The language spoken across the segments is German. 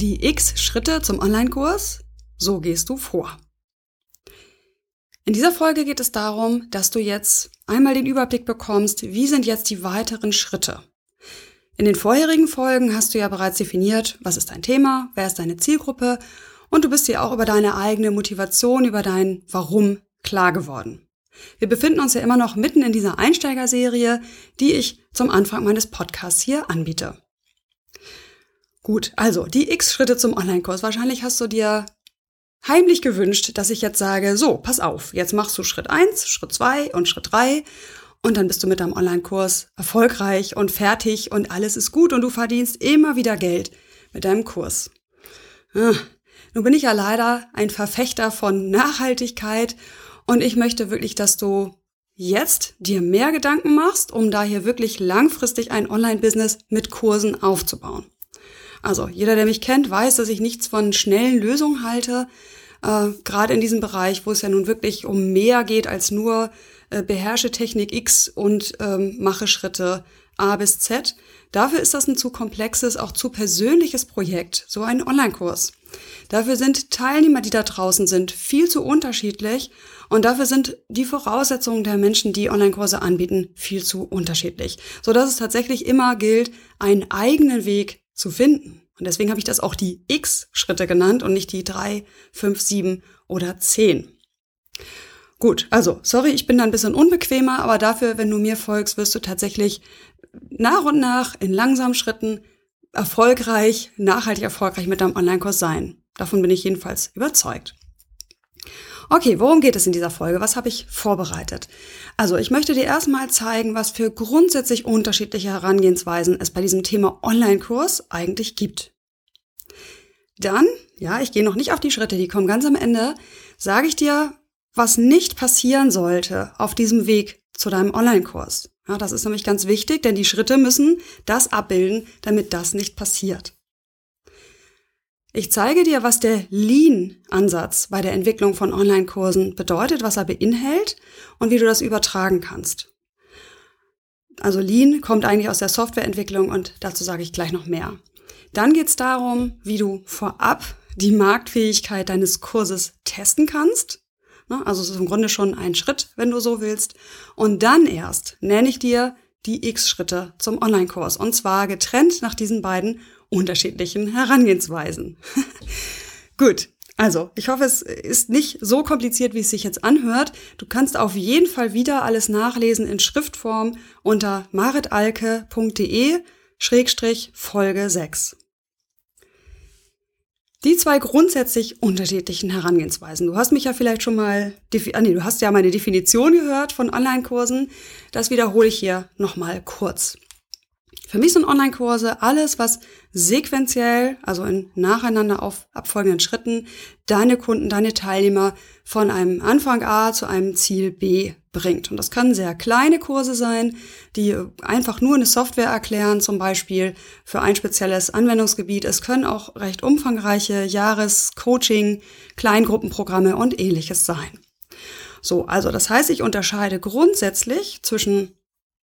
Die X Schritte zum Online-Kurs? So gehst du vor. In dieser Folge geht es darum, dass du jetzt einmal den Überblick bekommst, wie sind jetzt die weiteren Schritte. In den vorherigen Folgen hast du ja bereits definiert, was ist dein Thema, wer ist deine Zielgruppe und du bist dir auch über deine eigene Motivation, über dein Warum klar geworden. Wir befinden uns ja immer noch mitten in dieser Einsteigerserie, die ich zum Anfang meines Podcasts hier anbiete. Gut, also die X-Schritte zum Online-Kurs. Wahrscheinlich hast du dir heimlich gewünscht, dass ich jetzt sage, so, pass auf, jetzt machst du Schritt eins, Schritt zwei und Schritt drei und dann bist du mit deinem Online-Kurs erfolgreich und fertig und alles ist gut und du verdienst immer wieder Geld mit deinem Kurs. Ah, nun bin ich ja leider ein Verfechter von Nachhaltigkeit und ich möchte wirklich, dass du jetzt dir mehr Gedanken machst, um da hier wirklich langfristig ein Online-Business mit Kursen aufzubauen. Also jeder, der mich kennt, weiß, dass ich nichts von schnellen Lösungen halte. Äh, Gerade in diesem Bereich, wo es ja nun wirklich um mehr geht als nur äh, beherrsche Technik X und ähm, mache Schritte A bis Z. Dafür ist das ein zu komplexes, auch zu persönliches Projekt, so ein Online-Kurs. Dafür sind Teilnehmer, die da draußen sind, viel zu unterschiedlich und dafür sind die Voraussetzungen der Menschen, die Online-Kurse anbieten, viel zu unterschiedlich, so dass es tatsächlich immer gilt, einen eigenen Weg zu finden. Und deswegen habe ich das auch die X-Schritte genannt und nicht die drei, fünf, sieben oder zehn. Gut, also, sorry, ich bin da ein bisschen unbequemer, aber dafür, wenn du mir folgst, wirst du tatsächlich nach und nach in langsamen Schritten erfolgreich, nachhaltig erfolgreich mit deinem Online-Kurs sein. Davon bin ich jedenfalls überzeugt. Okay, worum geht es in dieser Folge? Was habe ich vorbereitet? Also, ich möchte dir erstmal zeigen, was für grundsätzlich unterschiedliche Herangehensweisen es bei diesem Thema Online-Kurs eigentlich gibt. Dann, ja, ich gehe noch nicht auf die Schritte, die kommen ganz am Ende, sage ich dir, was nicht passieren sollte auf diesem Weg zu deinem Online-Kurs. Ja, das ist nämlich ganz wichtig, denn die Schritte müssen das abbilden, damit das nicht passiert. Ich zeige dir, was der Lean-Ansatz bei der Entwicklung von Online-Kursen bedeutet, was er beinhält und wie du das übertragen kannst. Also Lean kommt eigentlich aus der Softwareentwicklung und dazu sage ich gleich noch mehr. Dann geht es darum, wie du vorab die Marktfähigkeit deines Kurses testen kannst. Ne, also es ist im Grunde schon ein Schritt, wenn du so willst. Und dann erst nenne ich dir die X-Schritte zum Online-Kurs. Und zwar getrennt nach diesen beiden unterschiedlichen Herangehensweisen. Gut, also ich hoffe, es ist nicht so kompliziert, wie es sich jetzt anhört. Du kannst auf jeden Fall wieder alles nachlesen in Schriftform unter maritalke.de Schrägstrich Folge 6. Die zwei grundsätzlich unterschiedlichen Herangehensweisen. Du hast mich ja vielleicht schon mal, ah nee, du hast ja meine Definition gehört von Online-Kursen. Das wiederhole ich hier nochmal kurz. Für mich sind Online-Kurse alles, was sequenziell, also in nacheinander auf abfolgenden Schritten, deine Kunden, deine Teilnehmer von einem Anfang A zu einem Ziel B bringt. Und das können sehr kleine Kurse sein, die einfach nur eine Software erklären, zum Beispiel für ein spezielles Anwendungsgebiet. Es können auch recht umfangreiche Jahrescoaching, Kleingruppenprogramme und ähnliches sein. So, also das heißt, ich unterscheide grundsätzlich zwischen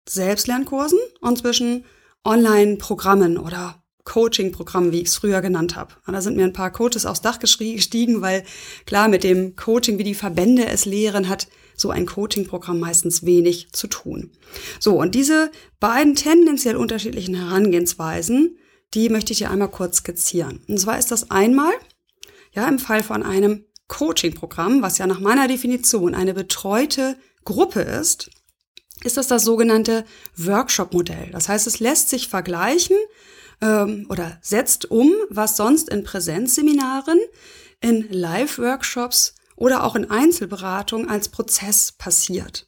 Selbstlernkursen und zwischen Online-Programmen oder Coaching-Programmen, wie ich es früher genannt habe. Da sind mir ein paar Coaches aufs Dach gestiegen, weil klar, mit dem Coaching, wie die Verbände es lehren, hat so ein Coaching-Programm meistens wenig zu tun. So, und diese beiden tendenziell unterschiedlichen Herangehensweisen, die möchte ich dir einmal kurz skizzieren. Und zwar ist das einmal, ja, im Fall von einem Coaching-Programm, was ja nach meiner Definition eine betreute Gruppe ist, ist das das sogenannte Workshop-Modell. Das heißt, es lässt sich vergleichen ähm, oder setzt um, was sonst in Präsenzseminaren, in Live-Workshops oder auch in Einzelberatung als Prozess passiert.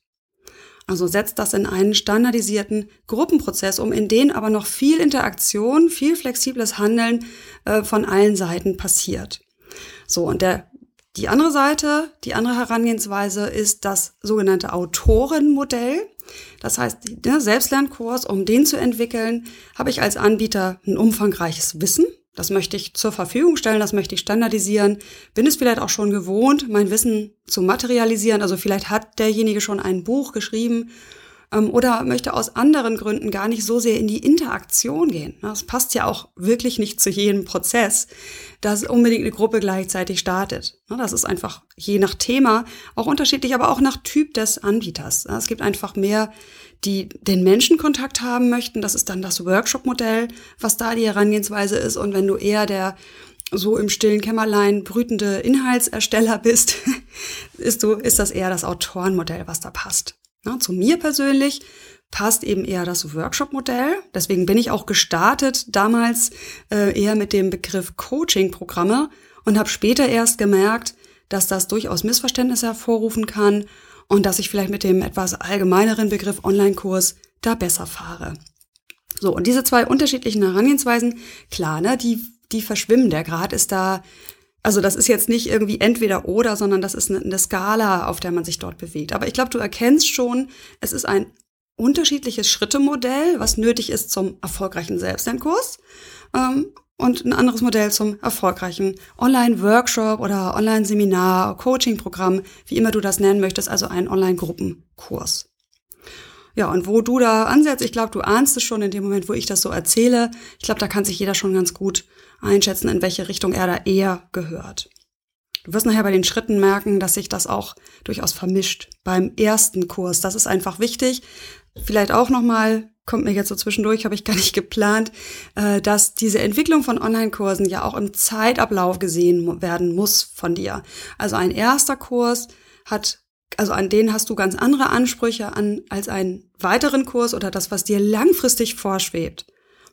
Also setzt das in einen standardisierten Gruppenprozess um, in den aber noch viel Interaktion, viel flexibles Handeln äh, von allen Seiten passiert. So, und der, die andere Seite, die andere Herangehensweise ist das sogenannte Autorenmodell. Das heißt, der Selbstlernkurs, um den zu entwickeln, habe ich als Anbieter ein umfangreiches Wissen. Das möchte ich zur Verfügung stellen, das möchte ich standardisieren. Bin es vielleicht auch schon gewohnt, mein Wissen zu materialisieren. Also vielleicht hat derjenige schon ein Buch geschrieben ähm, oder möchte aus anderen Gründen gar nicht so sehr in die Interaktion gehen. Das passt ja auch wirklich nicht zu jedem Prozess, dass unbedingt eine Gruppe gleichzeitig startet. Das ist einfach je nach Thema auch unterschiedlich, aber auch nach Typ des Anbieters. Es gibt einfach mehr, die den Menschenkontakt haben möchten. Das ist dann das Workshop-Modell, was da die Herangehensweise ist. Und wenn du eher der so im stillen Kämmerlein brütende Inhaltsersteller bist, ist du, ist das eher das Autorenmodell, was da passt. Na, zu mir persönlich passt eben eher das Workshop-Modell. Deswegen bin ich auch gestartet damals äh, eher mit dem Begriff Coaching-Programme und habe später erst gemerkt, dass das durchaus Missverständnisse hervorrufen kann und dass ich vielleicht mit dem etwas allgemeineren Begriff Online-Kurs da besser fahre. So, und diese zwei unterschiedlichen Herangehensweisen, klar, ne, die, die verschwimmen. Der Grad ist da also das ist jetzt nicht irgendwie entweder oder, sondern das ist eine, Skala, auf der man sich dort bewegt. Aber ich glaube, du erkennst schon, es ist ein unterschiedliches Schrittemodell, was nötig ist zum erfolgreichen Selbstlernkurs ähm, und ein anderes Modell zum erfolgreichen Online-Workshop oder Online-Seminar, Coaching-Programm, wie immer du das nennen möchtest, also ein Online-Gruppenkurs. Ja, und wo du da ansetzt, ich glaube, du ahnst es schon in dem Moment, wo ich das so erzähle. Ich glaube, da kann sich jeder schon ganz gut einschätzen, in welche Richtung er da eher gehört. Du wirst nachher bei den Schritten merken, dass sich das auch durchaus vermischt beim ersten Kurs. Das ist einfach wichtig. Vielleicht auch nochmal, kommt mir jetzt so zwischendurch, habe ich gar nicht geplant, äh, dass diese Entwicklung von Online-Kursen ja auch im Zeitablauf gesehen werden muss von dir. Also ein erster Kurs hat also an den hast du ganz andere Ansprüche an als einen weiteren Kurs oder das, was dir langfristig vorschwebt.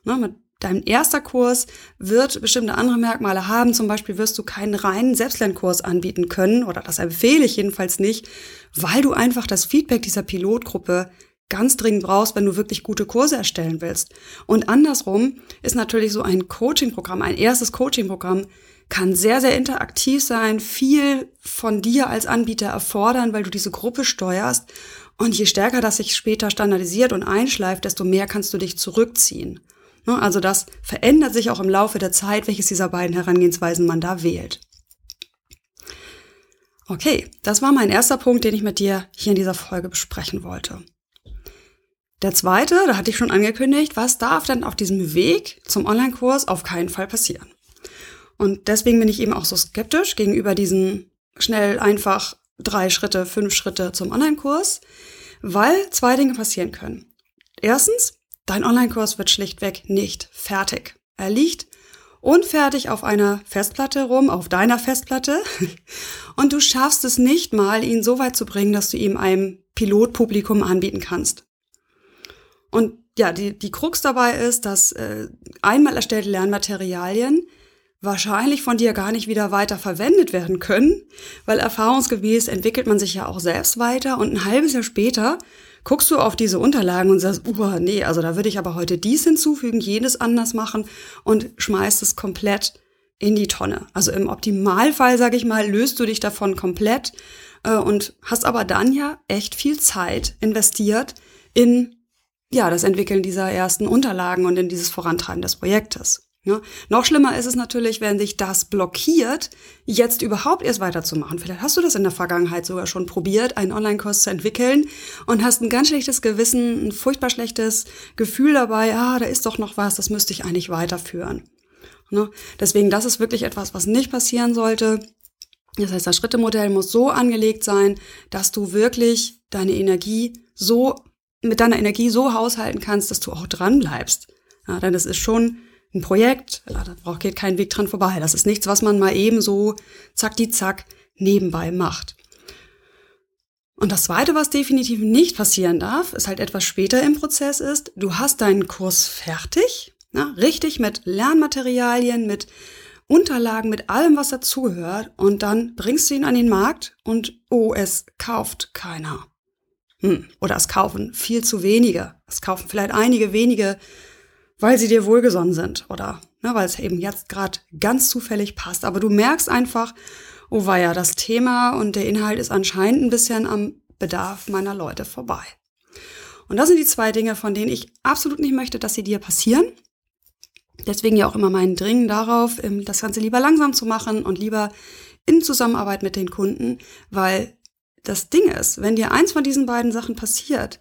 Ne, dein erster Kurs wird bestimmte andere Merkmale haben. Zum Beispiel wirst du keinen reinen Selbstlernkurs anbieten können, oder das empfehle ich jedenfalls nicht, weil du einfach das Feedback dieser Pilotgruppe ganz dringend brauchst, wenn du wirklich gute Kurse erstellen willst. Und andersrum ist natürlich so ein Coaching-Programm, ein erstes Coaching-Programm kann sehr, sehr interaktiv sein, viel von dir als Anbieter erfordern, weil du diese Gruppe steuerst. Und je stärker das sich später standardisiert und einschleift, desto mehr kannst du dich zurückziehen. Ne, also das verändert sich auch im Laufe der Zeit, welches dieser beiden Herangehensweisen man da wählt. Okay, das war mein erster Punkt, den ich mit dir hier in dieser Folge besprechen wollte. Der zweite, da hatte ich schon angekündigt, was darf denn auf diesem Weg zum Online-Kurs auf keinen Fall passieren? Und deswegen bin ich eben auch so skeptisch gegenüber diesen schnell, einfach drei Schritte, fünf Schritte zum Online-Kurs, weil zwei Dinge passieren können. Erstens, dein Online-Kurs wird schlichtweg nicht fertig. Er liegt unfertig auf einer Festplatte rum, auf deiner Festplatte, und du schaffst es nicht mal, ihn so weit zu bringen, dass du ihm einem Pilotpublikum anbieten kannst. Und ja, die, die Krux dabei ist, dass äh, einmal erstellte Lernmaterialien wahrscheinlich von dir gar nicht wieder weiter verwendet werden können, weil erfahrungsgemäß entwickelt man sich ja auch selbst weiter und ein halbes Jahr später guckst du auf diese Unterlagen und sagst, uh, nee, also da würde ich aber heute dies hinzufügen, jenes anders machen und schmeißt es komplett in die Tonne. Also im Optimalfall, sag ich mal, löst du dich davon komplett äh, und hast aber dann ja echt viel Zeit investiert in ja, das Entwickeln dieser ersten Unterlagen und in dieses Vorantreiben des Projektes. Ja, noch schlimmer ist es natürlich, wenn sich das blockiert, jetzt überhaupt erst weiterzumachen. Vielleicht hast du das in der Vergangenheit sogar schon probiert, einen Online-Kurs zu entwickeln und hast ein ganz schlechtes Gewissen, ein furchtbar schlechtes Gefühl dabei, ah, da ist doch noch was, das müsste ich eigentlich weiterführen. Ne? Deswegen, das ist wirklich etwas, was nicht passieren sollte. Das heißt, das Schrittemodell muss so angelegt sein, dass du wirklich deine Energie so, mit deiner Energie so haushalten kannst, dass du auch dran bleibst. Ja, denn es ist schon ein Projekt, da braucht geht kein Weg dran vorbei. Das ist nichts, was man mal eben so zack die zack nebenbei macht. Und das zweite, was definitiv nicht passieren darf, ist halt etwas später im Prozess ist, du hast deinen Kurs fertig, na, richtig mit Lernmaterialien, mit Unterlagen, mit allem, was dazugehört, und dann bringst du ihn an den Markt und oh, es kauft keiner. Hm. Oder es kaufen viel zu wenige. Es kaufen vielleicht einige wenige weil sie dir wohlgesonnen sind oder ne, weil es eben jetzt gerade ganz zufällig passt. Aber du merkst einfach, oh ja, das Thema und der Inhalt ist anscheinend ein bisschen am Bedarf meiner Leute vorbei. Und das sind die zwei Dinge, von denen ich absolut nicht möchte, dass sie dir passieren. Deswegen ja auch immer meinen Dringen darauf, ähm, das Ganze lieber langsam zu machen und lieber in Zusammenarbeit mit den Kunden, weil das Ding ist, wenn dir eins von diesen beiden Sachen passiert,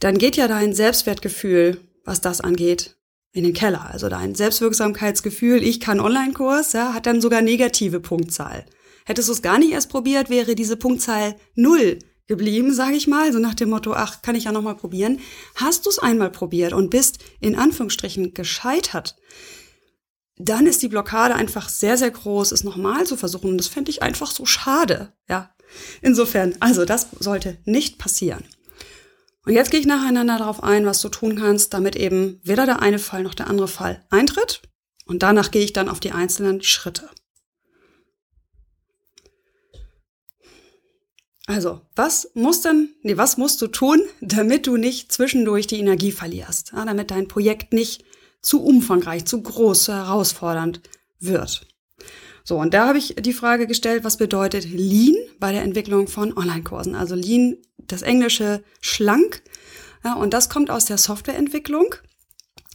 dann geht ja dein Selbstwertgefühl, was das angeht, in den Keller. Also dein Selbstwirksamkeitsgefühl, ich kann Online-Kurs, ja, hat dann sogar negative Punktzahl. Hättest du es gar nicht erst probiert, wäre diese Punktzahl null geblieben, sage ich mal, so nach dem Motto, ach, kann ich ja noch mal probieren. Hast du es einmal probiert und bist in Anführungsstrichen gescheitert, dann ist die Blockade einfach sehr, sehr groß, es nochmal zu versuchen. Und das fände ich einfach so schade. Ja, insofern, also das sollte nicht passieren. Und jetzt gehe ich nacheinander darauf ein, was du tun kannst, damit eben weder der eine Fall noch der andere Fall eintritt. Und danach gehe ich dann auf die einzelnen Schritte. Also, was muss denn, nee, was musst du tun, damit du nicht zwischendurch die Energie verlierst, ja, damit dein Projekt nicht zu umfangreich, zu groß, zu herausfordernd wird? So, und da habe ich die Frage gestellt, was bedeutet Lean bei der Entwicklung von Online-Kursen? Also Lean, das englische schlank, ja, und das kommt aus der Softwareentwicklung.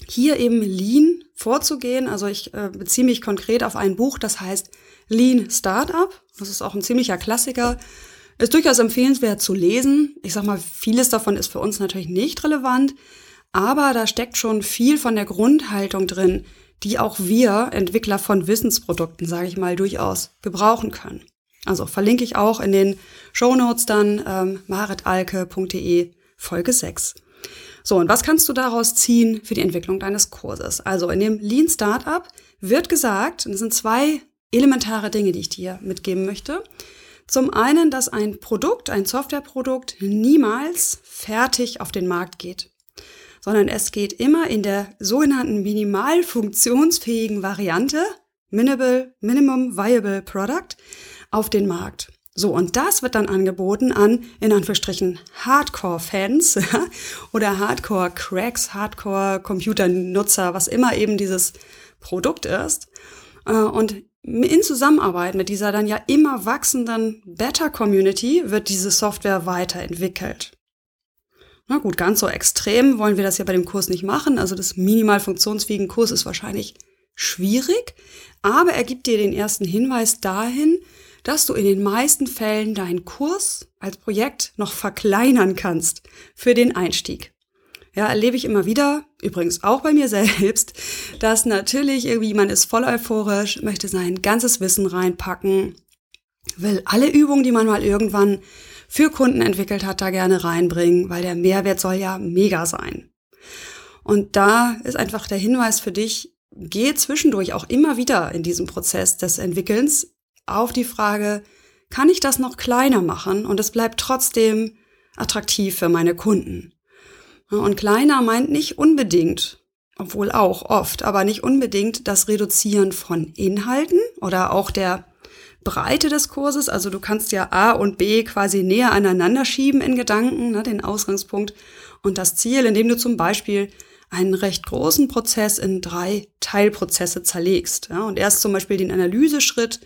Hier eben Lean vorzugehen, also ich äh, beziehe mich konkret auf ein Buch, das heißt Lean Startup. Das ist auch ein ziemlicher Klassiker ist durchaus empfehlenswert zu lesen. Ich sag mal, vieles davon ist für uns natürlich nicht relevant, aber da steckt schon viel von der Grundhaltung drin, die auch wir, Entwickler von Wissensprodukten, sage ich mal, durchaus gebrauchen können. Also verlinke ich auch in den Show Notes dann ähm, maritalke.de Folge 6. So, und was kannst du daraus ziehen für die Entwicklung deines Kurses? Also in dem Lean Startup wird gesagt, und das sind zwei elementare Dinge, die ich dir mitgeben möchte. Zum einen, dass ein Produkt, ein Softwareprodukt niemals fertig auf den Markt geht, sondern es geht immer in der sogenannten minimal funktionsfähigen Variante, Minimal, Minimum Viable Product, auf den Markt. So, und das wird dann angeboten an, in Anführungsstrichen, Hardcore-Fans oder Hardcore-Cracks, Hardcore-Computernutzer, was immer eben dieses Produkt ist. Äh, und in Zusammenarbeit mit dieser dann ja immer wachsenden Beta-Community wird diese Software weiterentwickelt. Na gut, ganz so extrem wollen wir das ja bei dem Kurs nicht machen. Also das minimal funktionsfähigen Kurs ist wahrscheinlich schwierig, aber er gibt dir den ersten Hinweis dahin, dass du in den meisten Fällen deinen Kurs als Projekt noch verkleinern kannst für den Einstieg ja, erlebe ich immer wieder, übrigens auch bei mir selbst, dass natürlich irgendwie man ist voll euphorisch, möchte sein ganzes Wissen reinpacken, will alle Übungen, die man mal irgendwann für Kunden entwickelt hat, da gerne reinbringen, weil der Mehrwert soll ja mega sein. Und da ist einfach der Hinweis für dich, geh zwischendurch auch immer wieder in diesem Prozess des Entwickelns auf die Frage, kann ich das noch kleiner machen und es bleibt trotzdem attraktiv für meine Kunden? Und kleiner meint nicht unbedingt, obwohl auch oft, aber nicht unbedingt das Reduzieren von Inhalten oder auch der Breite des Kurses. Also du kannst ja A und B quasi näher aneinander schieben in Gedanken, ne, den Ausgangspunkt und das Ziel, indem du zum Beispiel einen recht großen Prozess in drei Teilprozesse zerlegst ja, und erst zum Beispiel den Analyseschritt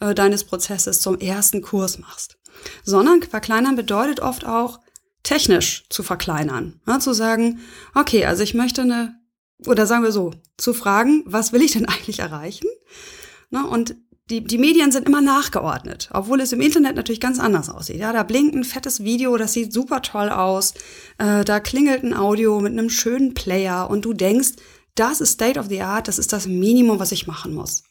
äh, deines Prozesses zum ersten Kurs machst. Sondern verkleinern bedeutet oft auch, technisch zu verkleinern. Ja, zu sagen, okay, also ich möchte eine, oder sagen wir so, zu fragen, was will ich denn eigentlich erreichen? Na, und die, die Medien sind immer nachgeordnet, obwohl es im Internet natürlich ganz anders aussieht. Ja, da blinkt ein fettes Video, das sieht super toll aus. Äh, da klingelt ein Audio mit einem schönen Player und du denkst, das ist State of the Art, das ist das Minimum, was ich machen muss.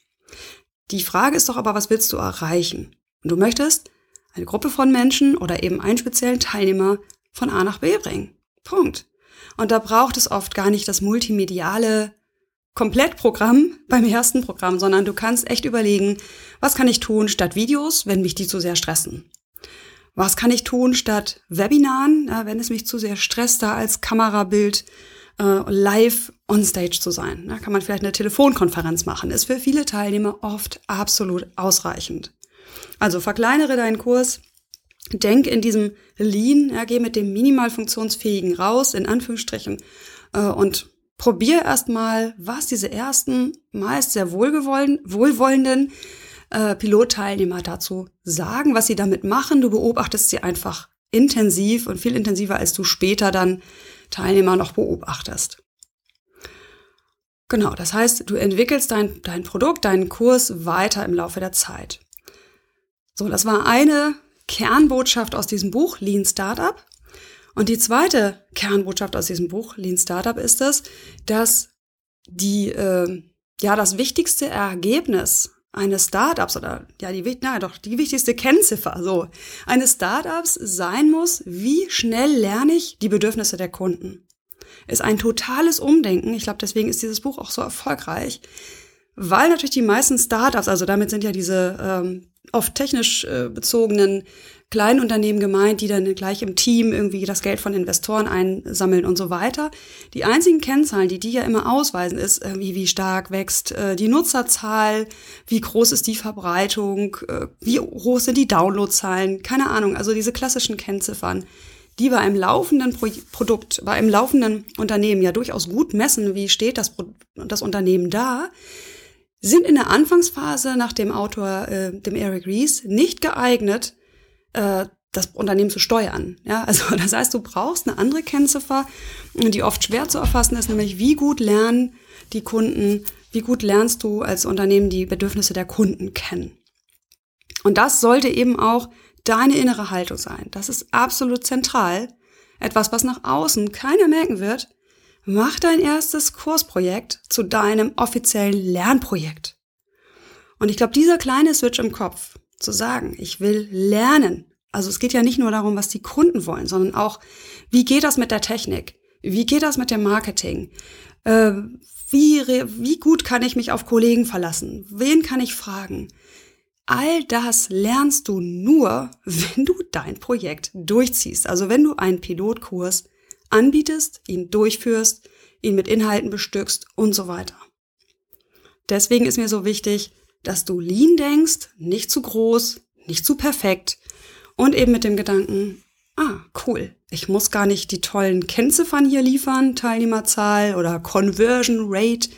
Die Frage ist doch aber, was willst du erreichen? Und du möchtest eine Gruppe von Menschen oder eben einen speziellen Teilnehmer von A nach B bringen. Punkt. Und da braucht es oft gar nicht das multimediale Komplettprogramm beim ersten Programm, sondern du kannst echt überlegen, was kann ich tun statt Videos, wenn mich die zu sehr stressen? Was kann ich tun statt Webinaren, wenn es mich zu sehr stresst, da als Kamerabild äh, live on stage zu sein? Da kann man vielleicht eine Telefonkonferenz machen. Ist für viele Teilnehmer oft absolut ausreichend. Also verkleinere deinen Kurs, denk in diesem Lean, ja, geh mit dem minimal funktionsfähigen raus, in Anführungsstrichen, äh, und probier erstmal, was diese ersten, meist sehr wohlwollenden äh, Pilotteilnehmer dazu sagen, was sie damit machen. Du beobachtest sie einfach intensiv und viel intensiver, als du später dann Teilnehmer noch beobachtest. Genau, das heißt, du entwickelst dein, dein Produkt, deinen Kurs weiter im Laufe der Zeit. So, das war eine Kernbotschaft aus diesem Buch, Lean Startup. Und die zweite Kernbotschaft aus diesem Buch, Lean Startup, ist es, dass die, äh, ja, das wichtigste Ergebnis eines Startups oder ja, die, na, doch, die wichtigste Kennziffer so eines Startups sein muss, wie schnell lerne ich die Bedürfnisse der Kunden. Ist ein totales Umdenken. Ich glaube, deswegen ist dieses Buch auch so erfolgreich, weil natürlich die meisten Startups, also damit sind ja diese ähm, oft technisch äh, bezogenen kleinen Unternehmen gemeint, die dann gleich im Team irgendwie das Geld von Investoren einsammeln und so weiter. Die einzigen Kennzahlen, die die ja immer ausweisen, ist irgendwie, wie stark wächst äh, die Nutzerzahl, wie groß ist die Verbreitung, äh, wie hoch sind die Downloadzahlen, keine Ahnung, also diese klassischen Kennziffern, die bei einem laufenden Pro Produkt, bei einem laufenden Unternehmen ja durchaus gut messen, wie steht das, Pro das Unternehmen da, sind in der Anfangsphase nach dem Autor, äh, dem Eric Rees, nicht geeignet, äh, das Unternehmen zu steuern. Ja, also das heißt, du brauchst eine andere Kennziffer, die oft schwer zu erfassen ist, nämlich wie gut lernen die Kunden, wie gut lernst du als Unternehmen die Bedürfnisse der Kunden kennen. Und das sollte eben auch deine innere Haltung sein. Das ist absolut zentral. Etwas, was nach außen keiner merken wird, Mach dein erstes Kursprojekt zu deinem offiziellen Lernprojekt. Und ich glaube, dieser kleine Switch im Kopf, zu sagen, ich will lernen. Also es geht ja nicht nur darum, was die Kunden wollen, sondern auch, wie geht das mit der Technik? Wie geht das mit dem Marketing? Äh, wie, wie gut kann ich mich auf Kollegen verlassen? Wen kann ich fragen? All das lernst du nur, wenn du dein Projekt durchziehst. Also wenn du einen Pilotkurs anbietest, ihn durchführst, ihn mit Inhalten bestückst und so weiter. Deswegen ist mir so wichtig, dass du lean denkst, nicht zu groß, nicht zu perfekt und eben mit dem Gedanken, ah, cool, ich muss gar nicht die tollen Kennziffern hier liefern, Teilnehmerzahl oder Conversion Rate,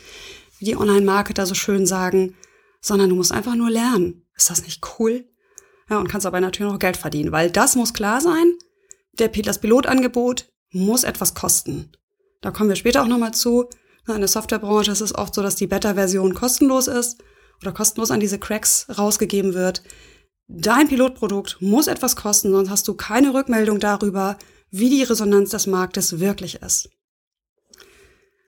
wie die Online-Marketer so schön sagen, sondern du musst einfach nur lernen. Ist das nicht cool? Ja, und kannst dabei natürlich noch Geld verdienen, weil das muss klar sein. Der, das Pilotangebot muss etwas kosten. Da kommen wir später auch nochmal zu. In der Softwarebranche ist es oft so, dass die Beta-Version kostenlos ist oder kostenlos an diese Cracks rausgegeben wird. Dein Pilotprodukt muss etwas kosten, sonst hast du keine Rückmeldung darüber, wie die Resonanz des Marktes wirklich ist.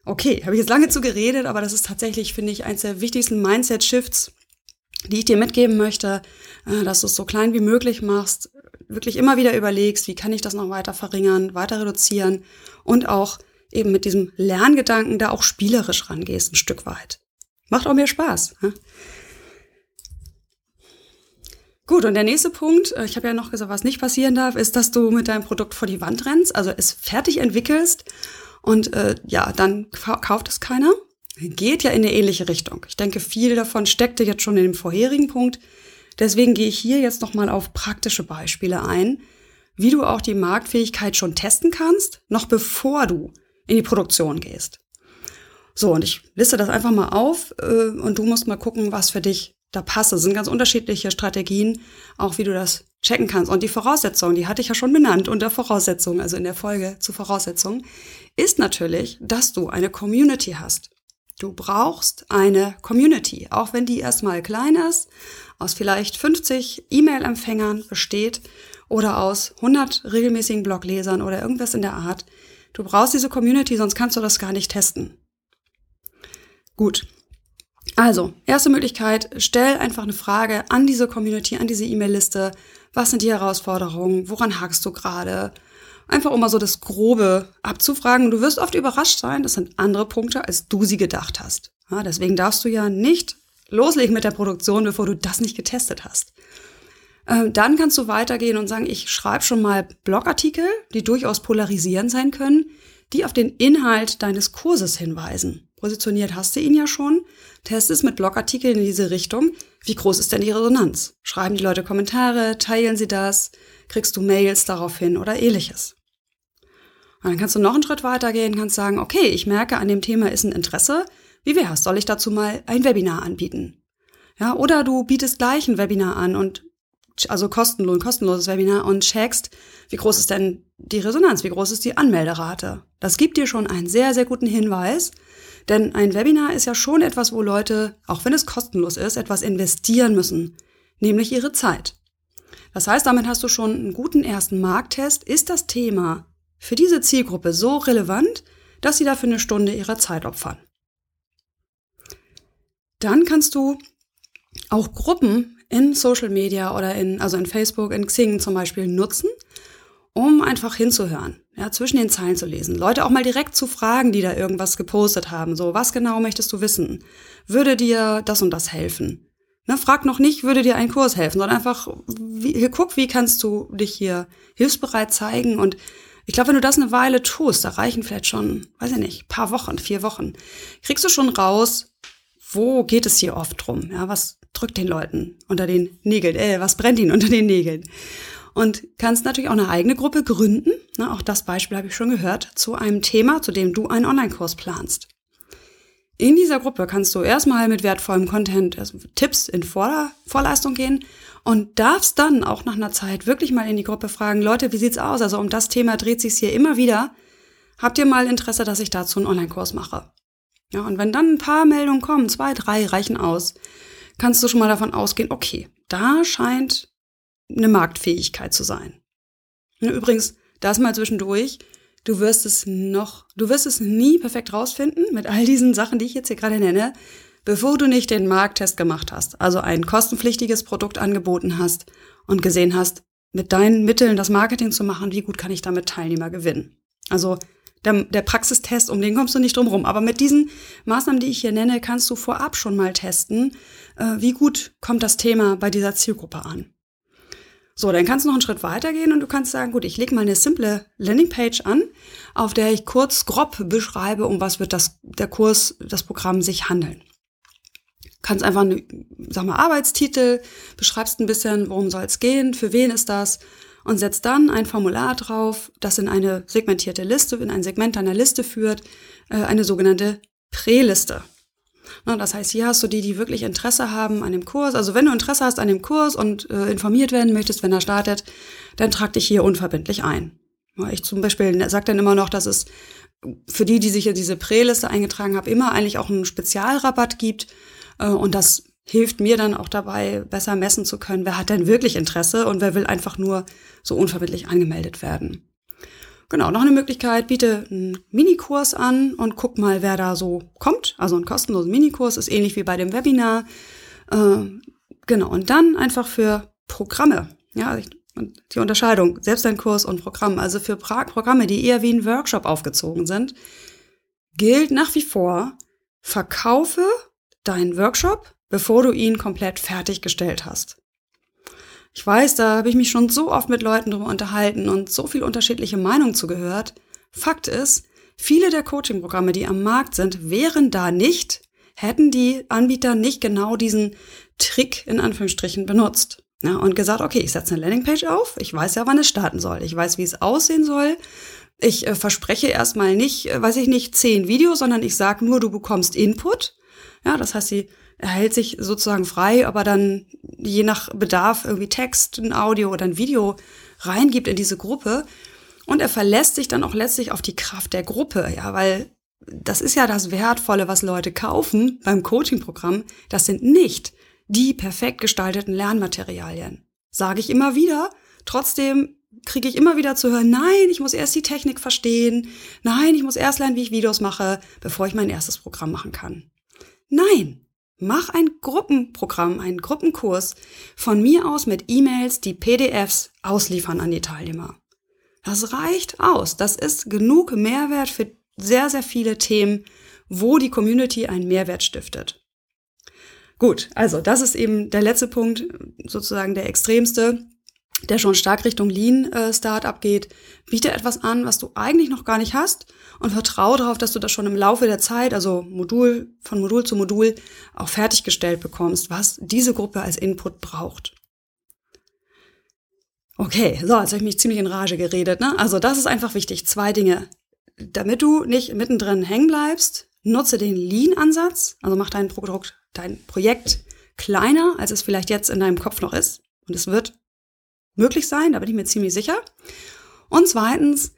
Okay, habe ich jetzt lange zu geredet, aber das ist tatsächlich, finde ich, eines der wichtigsten Mindset-Shifts, die ich dir mitgeben möchte, äh, dass du es so klein wie möglich machst, wirklich immer wieder überlegst, wie kann ich das noch weiter verringern, weiter reduzieren und auch eben mit diesem Lerngedanken da auch spielerisch rangehst, ein Stück weit. Macht auch mehr Spaß. Ne? Gut, und der nächste Punkt, äh, ich habe ja noch gesagt, was nicht passieren darf, ist, dass du mit deinem Produkt vor die Wand rennst, also es fertig entwickelst und äh, ja, dann kauft es keiner. Geht ja in eine ähnliche Richtung. Ich denke, viel davon steckte jetzt schon in dem vorherigen Punkt. Deswegen gehe ich hier jetzt nochmal auf praktische Beispiele ein, wie du auch die Marktfähigkeit schon testen kannst, noch bevor du in die Produktion gehst. So, und ich liste das einfach mal auf äh, und du musst mal gucken, was für dich da passt. Das sind ganz unterschiedliche Strategien, auch wie du das checken kannst. Und die Voraussetzung, die hatte ich ja schon benannt unter Voraussetzungen, also in der Folge zu Voraussetzungen, ist natürlich, dass du eine Community hast. Du brauchst eine Community, auch wenn die erstmal klein ist, aus vielleicht 50 E-Mail-Empfängern besteht oder aus 100 regelmäßigen Bloglesern oder irgendwas in der Art. Du brauchst diese Community, sonst kannst du das gar nicht testen. Gut. Also, erste Möglichkeit, stell einfach eine Frage an diese Community, an diese E-Mail-Liste. Was sind die Herausforderungen? Woran hakst du gerade? Einfach um mal so das Grobe abzufragen. Du wirst oft überrascht sein, das sind andere Punkte, als du sie gedacht hast. Ja, deswegen darfst du ja nicht loslegen mit der Produktion, bevor du das nicht getestet hast. Ähm, dann kannst du weitergehen und sagen, ich schreibe schon mal Blogartikel, die durchaus polarisierend sein können, die auf den Inhalt deines Kurses hinweisen. Positioniert hast du ihn ja schon. Test es mit Blogartikeln in diese Richtung. Wie groß ist denn die Resonanz? Schreiben die Leute Kommentare? Teilen sie das? Kriegst du Mails daraufhin oder ähnliches? Und dann kannst du noch einen Schritt weiter gehen, kannst sagen, okay, ich merke, an dem Thema ist ein Interesse. Wie wär's? Soll ich dazu mal ein Webinar anbieten? Ja, oder du bietest gleich ein Webinar an und also kostenlos, kostenloses Webinar und checkst, wie groß ist denn die Resonanz, wie groß ist die Anmelderate. Das gibt dir schon einen sehr, sehr guten Hinweis, denn ein Webinar ist ja schon etwas, wo Leute, auch wenn es kostenlos ist, etwas investieren müssen, nämlich ihre Zeit. Das heißt, damit hast du schon einen guten ersten Markttest. Ist das Thema für diese Zielgruppe so relevant, dass sie dafür eine Stunde ihrer Zeit opfern? Dann kannst du auch Gruppen in Social Media oder in, also in Facebook, in Xing zum Beispiel nutzen, um einfach hinzuhören, ja, zwischen den Zeilen zu lesen. Leute auch mal direkt zu fragen, die da irgendwas gepostet haben. So, was genau möchtest du wissen? Würde dir das und das helfen? Ne, frag noch nicht, würde dir ein Kurs helfen, sondern einfach, wie, guck, wie kannst du dich hier hilfsbereit zeigen und ich glaube, wenn du das eine Weile tust, da reichen vielleicht schon, weiß ich nicht, paar Wochen, vier Wochen, kriegst du schon raus, wo geht es hier oft drum? Ja, was drückt den Leuten unter den Nägeln? Äh, was brennt ihnen unter den Nägeln? Und kannst natürlich auch eine eigene Gruppe gründen. Na, auch das Beispiel habe ich schon gehört, zu einem Thema, zu dem du einen Online-Kurs planst. In dieser Gruppe kannst du erstmal mit wertvollem Content, also Tipps in Vor Vorleistung gehen und darfst dann auch nach einer Zeit wirklich mal in die Gruppe fragen, Leute, wie sieht's aus? Also um das Thema dreht sich's hier immer wieder. Habt ihr mal Interesse, dass ich dazu einen Online-Kurs mache? Ja, und wenn dann ein paar Meldungen kommen, zwei, drei reichen aus, kannst du schon mal davon ausgehen, okay, da scheint eine Marktfähigkeit zu sein. Übrigens, das mal zwischendurch, du wirst es noch, du wirst es nie perfekt rausfinden mit all diesen Sachen, die ich jetzt hier gerade nenne, bevor du nicht den Markttest gemacht hast, also ein kostenpflichtiges Produkt angeboten hast und gesehen hast, mit deinen Mitteln das Marketing zu machen, wie gut kann ich damit Teilnehmer gewinnen. Also der, der Praxistest, um den kommst du nicht drum rum. Aber mit diesen Maßnahmen, die ich hier nenne, kannst du vorab schon mal testen, äh, wie gut kommt das Thema bei dieser Zielgruppe an. So, dann kannst du noch einen Schritt weitergehen und du kannst sagen, gut, ich lege mal eine simple Landingpage an, auf der ich kurz grob beschreibe, um was wird das, der Kurs, das Programm sich handeln. Kannst einfach eine, sag mal, Arbeitstitel, beschreibst ein bisschen, worum soll es gehen, für wen ist das, und setzt dann ein Formular drauf, das in eine segmentierte Liste, in ein Segment deiner Liste führt, äh, eine sogenannte Präliste. Das heißt, hier hast du die, die wirklich Interesse haben an dem Kurs. Also wenn du Interesse hast an dem Kurs und äh, informiert werden möchtest, wenn er startet, dann trag dich hier unverbindlich ein. Ich zum Beispiel sage dann immer noch, dass es für die, die sich in diese Präliste eingetragen haben, immer eigentlich auch einen Spezialrabatt gibt. Äh, und das hilft mir dann auch dabei, besser messen zu können, wer hat denn wirklich Interesse und wer will einfach nur so unverbindlich angemeldet werden. Genau, noch eine Möglichkeit, biete einen Minikurs an und guck mal, wer da so kommt. Also ein kostenloser Minikurs ist ähnlich wie bei dem Webinar. Äh, genau, und dann einfach für Programme. Ja, die Unterscheidung, selbst ein Kurs und Programm. Also für pra Programme, die eher wie ein Workshop aufgezogen sind, gilt nach wie vor, verkaufe deinen Workshop bevor du ihn komplett fertiggestellt hast. Ich weiß, da habe ich mich schon so oft mit Leuten drüber unterhalten und so viel unterschiedliche Meinungen zugehört. Fakt ist, viele der Coaching-Programme, die am Markt sind, wären da nicht, hätten die Anbieter nicht genau diesen Trick in Anführungsstrichen benutzt. Ja, und gesagt, okay, ich setze eine Landingpage auf, ich weiß ja, wann es starten soll, ich weiß, wie es aussehen soll. Ich äh, verspreche erstmal nicht, äh, weiß ich nicht, zehn Videos, sondern ich sage nur, du bekommst Input. Ja, das heißt, sie er hält sich sozusagen frei, aber dann je nach Bedarf irgendwie Text, ein Audio oder ein Video reingibt in diese Gruppe. Und er verlässt sich dann auch letztlich auf die Kraft der Gruppe, ja, weil das ist ja das Wertvolle, was Leute kaufen beim Coaching-Programm. Das sind nicht die perfekt gestalteten Lernmaterialien. Sage ich immer wieder. Trotzdem kriege ich immer wieder zu hören, nein, ich muss erst die Technik verstehen. Nein, ich muss erst lernen, wie ich Videos mache, bevor ich mein erstes Programm machen kann. Nein, Mach ein Gruppenprogramm, einen Gruppenkurs von mir aus mit E-Mails, die PDFs ausliefern an die Teilnehmer. Das reicht aus. Das ist genug Mehrwert für sehr, sehr viele Themen, wo die Community einen Mehrwert stiftet. Gut, also das ist eben der letzte Punkt, sozusagen der extremste der schon stark Richtung Lean äh, geht, biete etwas an, was du eigentlich noch gar nicht hast und vertraue darauf, dass du das schon im Laufe der Zeit, also Modul von Modul zu Modul auch fertiggestellt bekommst, was diese Gruppe als Input braucht. Okay, so, jetzt habe ich mich ziemlich in Rage geredet. Ne? Also das ist einfach wichtig. Zwei Dinge. Damit du nicht mittendrin hängen bleibst, nutze den Lean-Ansatz. Also mach dein Produkt, dein Projekt kleiner, als es vielleicht jetzt in deinem Kopf noch ist. Und es wird möglich sein, da bin ich mir ziemlich sicher. Und zweitens,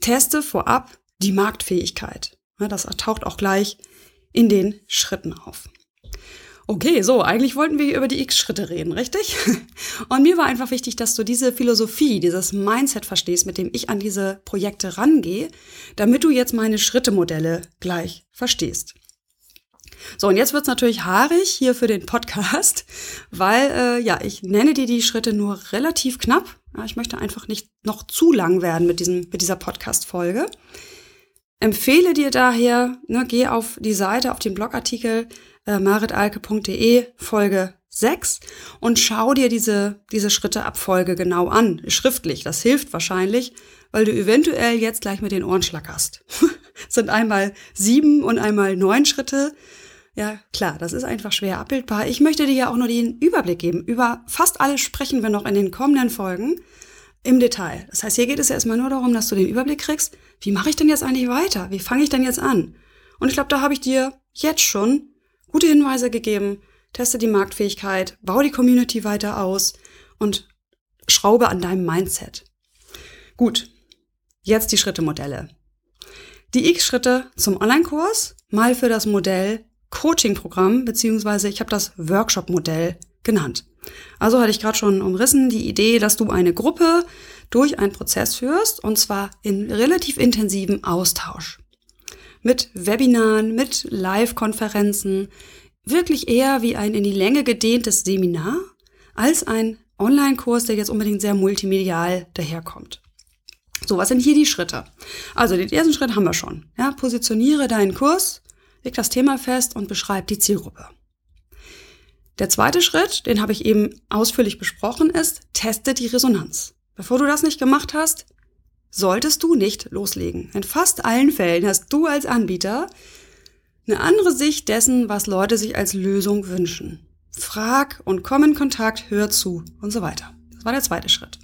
teste vorab die Marktfähigkeit. Das taucht auch gleich in den Schritten auf. Okay, so, eigentlich wollten wir über die X-Schritte reden, richtig? Und mir war einfach wichtig, dass du diese Philosophie, dieses Mindset verstehst, mit dem ich an diese Projekte rangehe, damit du jetzt meine Schrittemodelle gleich verstehst. So, und jetzt wird's natürlich haarig hier für den Podcast, weil äh, ja, ich nenne dir die Schritte nur relativ knapp. Ja, ich möchte einfach nicht noch zu lang werden mit, diesem, mit dieser Podcast-Folge. Empfehle dir daher, ne, geh auf die Seite, auf den Blogartikel äh, maritalke.de Folge 6 und schau dir diese, diese Schritteabfolge genau an, schriftlich. Das hilft wahrscheinlich, weil du eventuell jetzt gleich mit den Ohren schlackerst. sind einmal sieben und einmal neun Schritte. Ja, klar, das ist einfach schwer abbildbar. Ich möchte dir ja auch nur den Überblick geben. Über fast alles sprechen wir noch in den kommenden Folgen im Detail. Das heißt, hier geht es ja erstmal nur darum, dass du den Überblick kriegst, wie mache ich denn jetzt eigentlich weiter? Wie fange ich denn jetzt an? Und ich glaube, da habe ich dir jetzt schon gute Hinweise gegeben. Teste die Marktfähigkeit, baue die Community weiter aus und schraube an deinem Mindset. Gut, jetzt die Schrittemodelle. Die X-Schritte zum Online-Kurs mal für das Modell Coaching-Programm, beziehungsweise ich habe das Workshop-Modell genannt. Also hatte ich gerade schon umrissen die Idee, dass du eine Gruppe durch einen Prozess führst und zwar in relativ intensivem Austausch mit Webinaren, mit Live-Konferenzen, wirklich eher wie ein in die Länge gedehntes Seminar als ein Online-Kurs, der jetzt unbedingt sehr multimedial daherkommt. So, was sind hier die Schritte? Also, den ersten Schritt haben wir schon. Ja, positioniere deinen Kurs, leg das Thema fest und beschreib die Zielgruppe. Der zweite Schritt, den habe ich eben ausführlich besprochen, ist, teste die Resonanz. Bevor du das nicht gemacht hast, solltest du nicht loslegen. In fast allen Fällen hast du als Anbieter eine andere Sicht dessen, was Leute sich als Lösung wünschen. Frag und komm in Kontakt, hör zu und so weiter. Das war der zweite Schritt.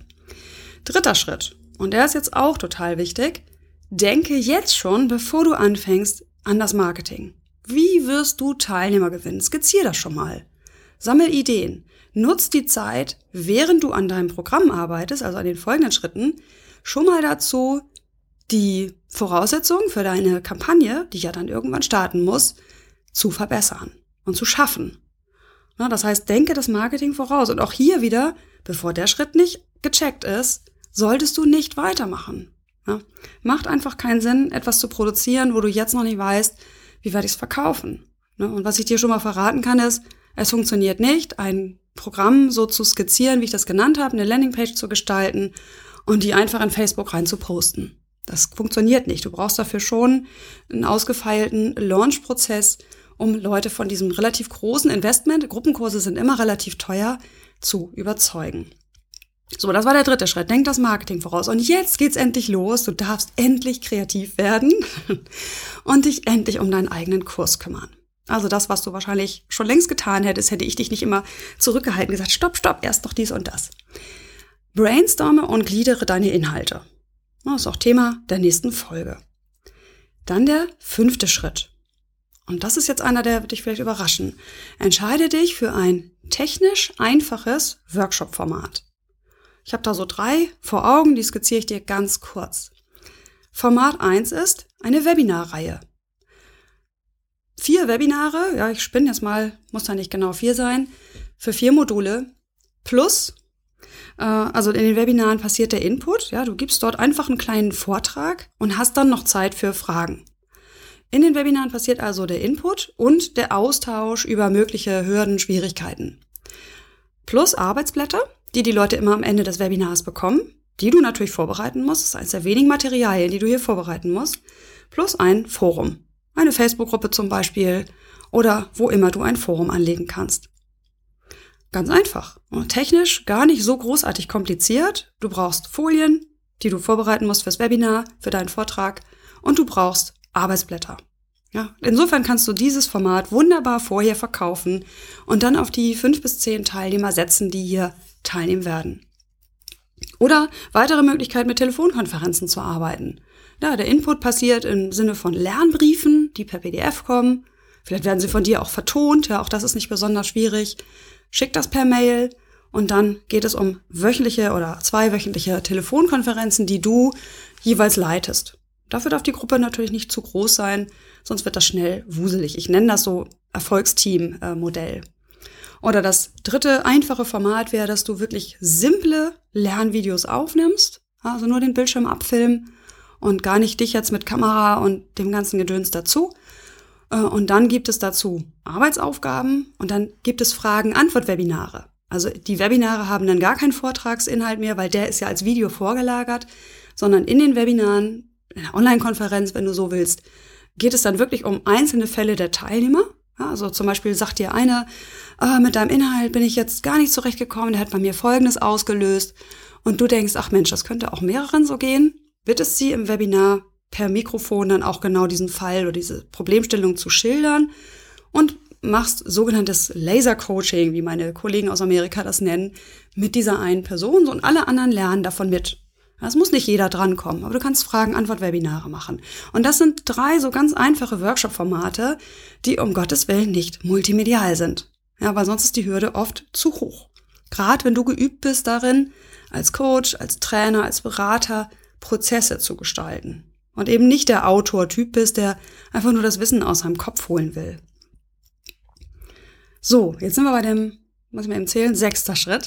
Dritter Schritt, und der ist jetzt auch total wichtig, denke jetzt schon, bevor du anfängst, an das Marketing. Wie wirst du Teilnehmer gewinnen? Skizzier das schon mal. Sammel Ideen. Nutz die Zeit, während du an deinem Programm arbeitest, also an den folgenden Schritten, schon mal dazu, die Voraussetzungen für deine Kampagne, die ja dann irgendwann starten muss, zu verbessern und zu schaffen. Das heißt, denke das Marketing voraus. Und auch hier wieder, bevor der Schritt nicht gecheckt ist, solltest du nicht weitermachen. Ja? Macht einfach keinen Sinn, etwas zu produzieren, wo du jetzt noch nicht weißt, wie werde ich es verkaufen. Ne? Und was ich dir schon mal verraten kann, ist, es funktioniert nicht, ein Programm so zu skizzieren, wie ich das genannt habe, eine Landingpage zu gestalten und die einfach in Facebook rein zu posten. Das funktioniert nicht. Du brauchst dafür schon einen ausgefeilten Launch-Prozess, um Leute von diesem relativ großen Investment, Gruppenkurse sind immer relativ teuer, zu überzeugen. So, das war der dritte Schritt. Denk das Marketing voraus. Und jetzt geht's endlich los. Du darfst endlich kreativ werden und dich endlich um deinen eigenen Kurs kümmern. Also das, was du wahrscheinlich schon längst getan hättest, hätte ich dich nicht immer zurückgehalten, gesagt, stopp, stopp, erst doch dies und das. Brainstorme und gliedere deine Inhalte. Das ist auch Thema der nächsten Folge. Dann der fünfte Schritt. Und das ist jetzt einer, der wird dich vielleicht überraschen. Entscheide dich für ein technisch einfaches Workshop-Format. Ich habe da so drei vor Augen, die skizziere ich dir ganz kurz. Format eins ist eine Webinarreihe. Vier Webinare, ja, ich spinne jetzt mal, muss da nicht genau vier sein, für vier Module plus äh, also in den Webinaren passiert der Input. Ja, du gibst dort einfach einen kleinen Vortrag und hast dann noch Zeit für Fragen. In den Webinaren passiert also der Input und der Austausch über mögliche Hürden, Schwierigkeiten. Plus Arbeitsblätter, die die Leute immer am Ende des Webinars bekommen, die du natürlich vorbereiten musst. Das ist eines der wenigen Materialien, die du hier vorbereiten musst. Plus ein Forum. Eine Facebook-Gruppe zum Beispiel oder wo immer du ein Forum anlegen kannst. Ganz einfach. Technisch gar nicht so großartig kompliziert. Du brauchst Folien, die du vorbereiten musst fürs Webinar, für deinen Vortrag und du brauchst Arbeitsblätter. Ja, insofern kannst du dieses Format wunderbar vorher verkaufen und dann auf die fünf bis zehn Teilnehmer setzen, die hier teilnehmen werden. Oder weitere Möglichkeit, mit Telefonkonferenzen zu arbeiten. Ja, der Input passiert im Sinne von Lernbriefen, die per PDF kommen. Vielleicht werden sie von dir auch vertont, ja, auch das ist nicht besonders schwierig. Schick das per Mail und dann geht es um wöchentliche oder zweiwöchentliche Telefonkonferenzen, die du jeweils leitest. Dafür darf die Gruppe natürlich nicht zu groß sein, sonst wird das schnell wuselig. Ich nenne das so Erfolgsteam-Modell. Oder das dritte einfache Format wäre, dass du wirklich simple Lernvideos aufnimmst, also nur den Bildschirm abfilmen und gar nicht dich jetzt mit Kamera und dem ganzen Gedöns dazu. Äh, und dann gibt es dazu Arbeitsaufgaben und dann gibt es Fragen-Antwort-Webinare. Also die Webinare haben dann gar keinen Vortragsinhalt mehr, weil der ist ja als Video vorgelagert, sondern in den Webinaren, in der Online-Konferenz, wenn du so willst, geht es dann wirklich um einzelne Fälle der Teilnehmer. Also zum Beispiel sagt dir einer, äh, mit deinem Inhalt bin ich jetzt gar nicht zurechtgekommen, der hat bei mir Folgendes ausgelöst. Und du denkst, ach Mensch, das könnte auch mehreren so gehen. Bittest sie im Webinar per Mikrofon dann auch genau diesen Fall oder diese Problemstellung zu schildern und machst sogenanntes Laser-Coaching, wie meine Kollegen aus Amerika das nennen, mit dieser einen Person und alle anderen lernen davon mit. Es muss nicht jeder drankommen, aber du kannst Fragen-Antwort-Webinare machen. Und das sind drei so ganz einfache Workshop-Formate, die um Gottes Willen nicht multimedial sind. Ja, weil sonst ist die Hürde oft zu hoch. Gerade wenn du geübt bist darin, als Coach, als Trainer, als Berater Prozesse zu gestalten. Und eben nicht der Autor-Typ bist, der einfach nur das Wissen aus seinem Kopf holen will. So, jetzt sind wir bei dem, muss ich mir erzählen, sechster Schritt.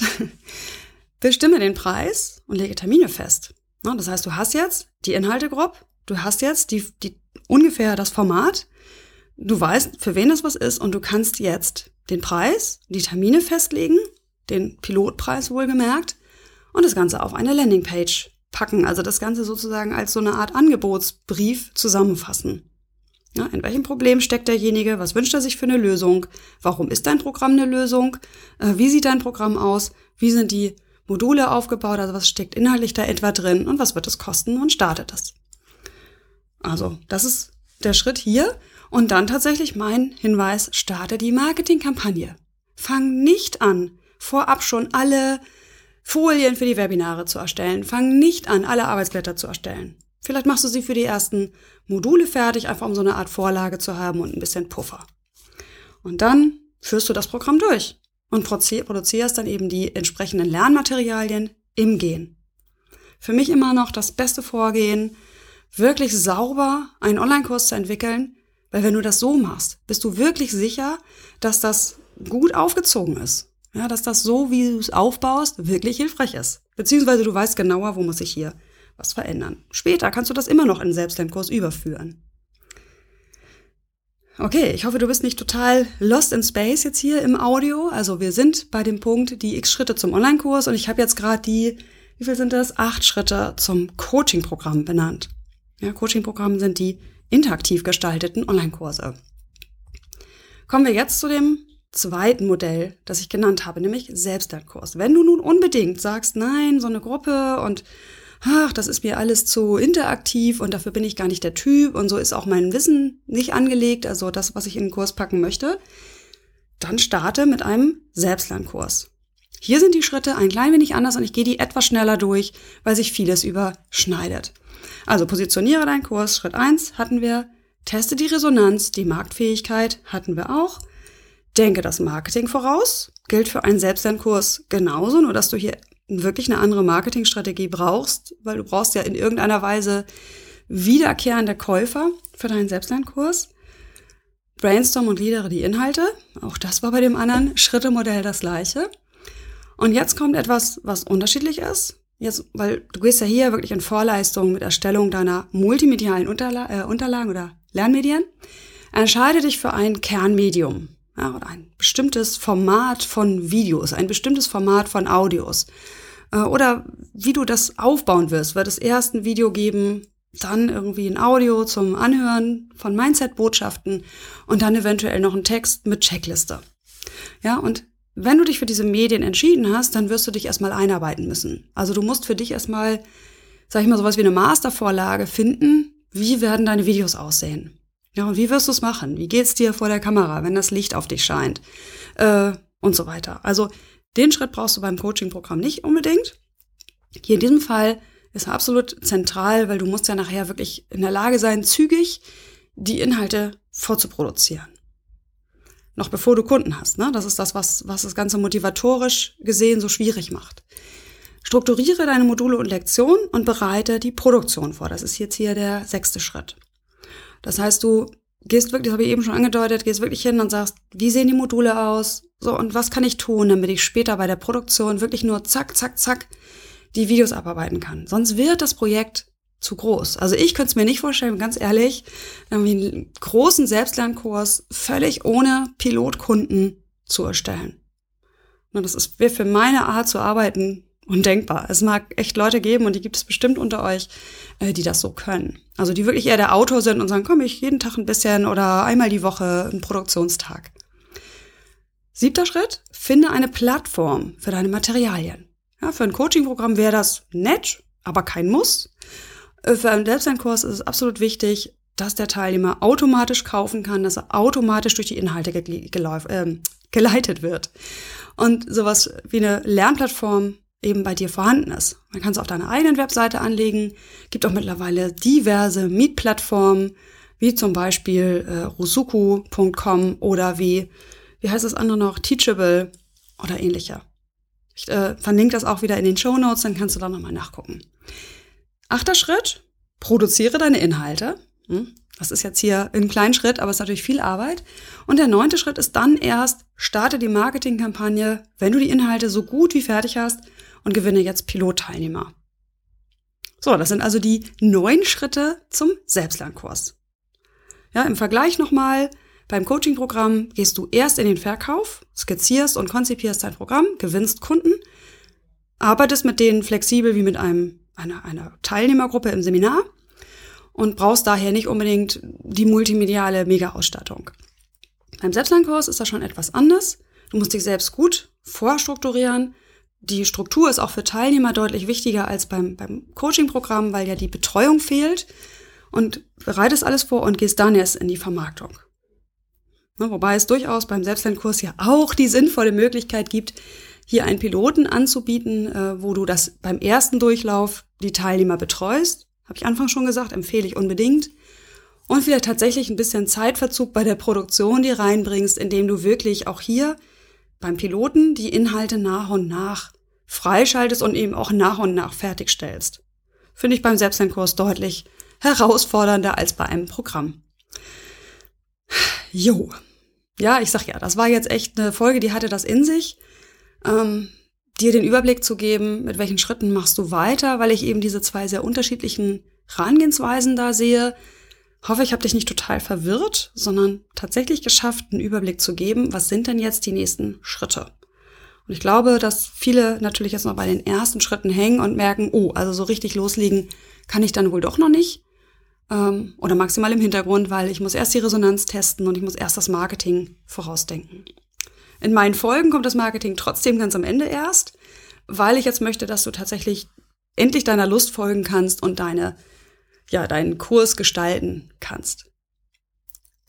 Bestimme den Preis und lege Termine fest. Das heißt, du hast jetzt die Inhalte grob, du hast jetzt die, die, ungefähr das Format, du weißt, für wen das was ist und du kannst jetzt den Preis, die Termine festlegen, den Pilotpreis wohlgemerkt und das Ganze auf eine Landingpage packen. Also das Ganze sozusagen als so eine Art Angebotsbrief zusammenfassen. Ja, in welchem Problem steckt derjenige? Was wünscht er sich für eine Lösung? Warum ist dein Programm eine Lösung? Äh, wie sieht dein Programm aus? Wie sind die Module aufgebaut, also was steckt inhaltlich da etwa drin und was wird es kosten und startet das. Also, das ist der Schritt hier. Und dann tatsächlich mein Hinweis, starte die Marketingkampagne. Fang nicht an, vorab schon alle Folien für die Webinare zu erstellen. Fang nicht an, alle Arbeitsblätter zu erstellen. Vielleicht machst du sie für die ersten Module fertig, einfach um so eine Art Vorlage zu haben und ein bisschen Puffer. Und dann führst du das Programm durch und produzierst dann eben die entsprechenden Lernmaterialien im Gehen. Für mich immer noch das beste Vorgehen, wirklich sauber einen Online-Kurs zu entwickeln, weil wenn du das so machst, bist du wirklich sicher, dass das gut aufgezogen ist. Ja, dass das so, wie du es aufbaust, wirklich hilfreich ist. Beziehungsweise du weißt genauer, wo muss ich hier was verändern. Später kannst du das immer noch in den Selbstlernkurs überführen. Okay, ich hoffe, du bist nicht total lost in space jetzt hier im Audio. Also wir sind bei dem Punkt die x Schritte zum Online-Kurs und ich habe jetzt gerade die, wie viel sind das? Acht Schritte zum Coaching-Programm benannt. Ja, Coaching-Programm sind die interaktiv gestalteten Online-Kurse. Kommen wir jetzt zu dem zweiten Modell, das ich genannt habe, nämlich Selbstlernkurs. Wenn du nun unbedingt sagst, nein, so eine Gruppe und ach, das ist mir alles zu interaktiv und dafür bin ich gar nicht der Typ und so ist auch mein Wissen nicht angelegt, also das, was ich in den Kurs packen möchte, dann starte mit einem Selbstlernkurs. Hier sind die Schritte ein klein wenig anders und ich gehe die etwas schneller durch, weil sich vieles überschneidet. Also positioniere deinen Kurs. Schritt eins hatten wir. Teste die Resonanz, die Marktfähigkeit hatten wir auch. Denke das Marketing voraus. Gilt für einen Selbstlernkurs genauso, nur dass du hier wirklich eine andere Marketingstrategie brauchst, weil du brauchst ja in irgendeiner Weise wiederkehrende Käufer für deinen Selbstlernkurs. Brainstorm und gliedere die Inhalte. Auch das war bei dem anderen Schrittemodell das gleiche. Und jetzt kommt etwas, was unterschiedlich ist. Jetzt, weil du gehst ja hier wirklich in Vorleistung mit Erstellung deiner multimedialen Unterla äh, Unterlagen oder Lernmedien. Entscheide dich für ein Kernmedium ja, oder ein bestimmtes Format von Videos, ein bestimmtes Format von Audios. Äh, oder wie du das aufbauen wirst. Wird es erst ein Video geben, dann irgendwie ein Audio zum Anhören von Mindset-Botschaften und dann eventuell noch ein Text mit Checkliste. Ja, und wenn du dich für diese Medien entschieden hast, dann wirst du dich erstmal einarbeiten müssen. Also du musst für dich erstmal, sag ich mal, sowas wie eine Mastervorlage finden. Wie werden deine Videos aussehen? Ja, und wie wirst du es machen? Wie geht's dir vor der Kamera, wenn das Licht auf dich scheint? Äh, und so weiter. Also den Schritt brauchst du beim Coaching-Programm nicht unbedingt. Hier in diesem Fall ist absolut zentral, weil du musst ja nachher wirklich in der Lage sein, zügig die Inhalte vorzuproduzieren. Noch bevor du Kunden hast. Ne? Das ist das, was, was das Ganze motivatorisch gesehen so schwierig macht. Strukturiere deine Module und Lektionen und bereite die Produktion vor. Das ist jetzt hier der sechste Schritt. Das heißt, du gehst wirklich, das habe ich eben schon angedeutet, gehst wirklich hin und sagst, wie sehen die Module aus? So, und was kann ich tun, damit ich später bei der Produktion wirklich nur zack, zack, zack die Videos abarbeiten kann. Sonst wird das Projekt zu groß. Also ich könnte es mir nicht vorstellen, ganz ehrlich, irgendwie einen großen Selbstlernkurs völlig ohne Pilotkunden zu erstellen. Und das ist für meine Art zu arbeiten undenkbar. Es mag echt Leute geben und die gibt es bestimmt unter euch, äh, die das so können. Also die wirklich eher der Autor sind und sagen, komm ich jeden Tag ein bisschen oder einmal die Woche einen Produktionstag. Siebter Schritt, finde eine Plattform für deine Materialien. Ja, für ein Coaching-Programm wäre das nett, aber kein Muss. Äh, für einen Selbstlernkurs ist es absolut wichtig, dass der Teilnehmer automatisch kaufen kann, dass er automatisch durch die Inhalte äh, geleitet wird. Und sowas wie eine Lernplattform eben bei dir vorhanden ist. Man kann es auf deiner eigenen Webseite anlegen. Gibt auch mittlerweile diverse Mietplattformen, wie zum Beispiel äh, rusuku.com oder wie, wie heißt das andere noch, Teachable oder ähnlicher. Ich äh, verlinke das auch wieder in den Show Notes, dann kannst du da nochmal nachgucken. Achter Schritt, produziere deine Inhalte. Hm? Das ist jetzt hier ein kleiner Schritt, aber es ist natürlich viel Arbeit. Und der neunte Schritt ist dann erst, starte die Marketingkampagne, wenn du die Inhalte so gut wie fertig hast und gewinne jetzt Pilotteilnehmer. So, das sind also die neun Schritte zum Selbstlernkurs. Ja, im Vergleich nochmal, beim Coaching-Programm gehst du erst in den Verkauf, skizzierst und konzipierst dein Programm, gewinnst Kunden, arbeitest mit denen flexibel wie mit einem, einer, einer Teilnehmergruppe im Seminar und brauchst daher nicht unbedingt die multimediale Mega-Ausstattung. Beim Selbstlernkurs ist das schon etwas anders. Du musst dich selbst gut vorstrukturieren, die Struktur ist auch für Teilnehmer deutlich wichtiger als beim, beim Coaching-Programm, weil ja die Betreuung fehlt. Und bereitest alles vor und gehst dann erst in die Vermarktung. Ne, wobei es durchaus beim Selbstlernkurs ja auch die sinnvolle Möglichkeit gibt, hier einen Piloten anzubieten, äh, wo du das beim ersten Durchlauf die Teilnehmer betreust. Habe ich Anfang schon gesagt, empfehle ich unbedingt. Und vielleicht tatsächlich ein bisschen Zeitverzug bei der Produktion die reinbringst, indem du wirklich auch hier beim Piloten die Inhalte nach und nach freischaltest und eben auch nach und nach fertigstellst. Finde ich beim Selbstlernkurs deutlich herausfordernder als bei einem Programm. Jo. Ja, ich sag ja, das war jetzt echt eine Folge, die hatte das in sich. Ähm, dir den Überblick zu geben, mit welchen Schritten machst du weiter, weil ich eben diese zwei sehr unterschiedlichen Herangehensweisen da sehe. Hoffe, ich habe dich nicht total verwirrt, sondern tatsächlich geschafft, einen Überblick zu geben, was sind denn jetzt die nächsten Schritte. Und ich glaube, dass viele natürlich jetzt noch bei den ersten Schritten hängen und merken, oh, also so richtig loslegen kann ich dann wohl doch noch nicht. Ähm, oder maximal im Hintergrund, weil ich muss erst die Resonanz testen und ich muss erst das Marketing vorausdenken. In meinen Folgen kommt das Marketing trotzdem ganz am Ende erst, weil ich jetzt möchte, dass du tatsächlich endlich deiner Lust folgen kannst und deine, ja, deinen Kurs gestalten kannst.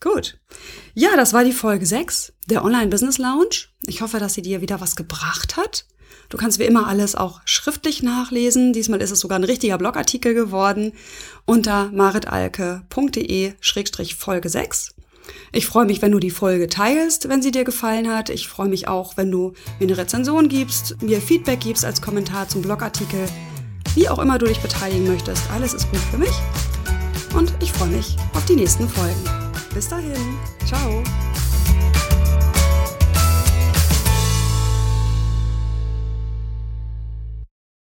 Gut. Ja, das war die Folge 6 der Online Business Lounge. Ich hoffe, dass sie dir wieder was gebracht hat. Du kannst wie immer alles auch schriftlich nachlesen. Diesmal ist es sogar ein richtiger Blogartikel geworden unter maritalke.de-folge 6. Ich freue mich, wenn du die Folge teilst, wenn sie dir gefallen hat. Ich freue mich auch, wenn du mir eine Rezension gibst, mir Feedback gibst als Kommentar zum Blogartikel. Wie auch immer du dich beteiligen möchtest, alles ist gut für mich. Und ich freue mich auf die nächsten Folgen. Bis dahin. Ciao.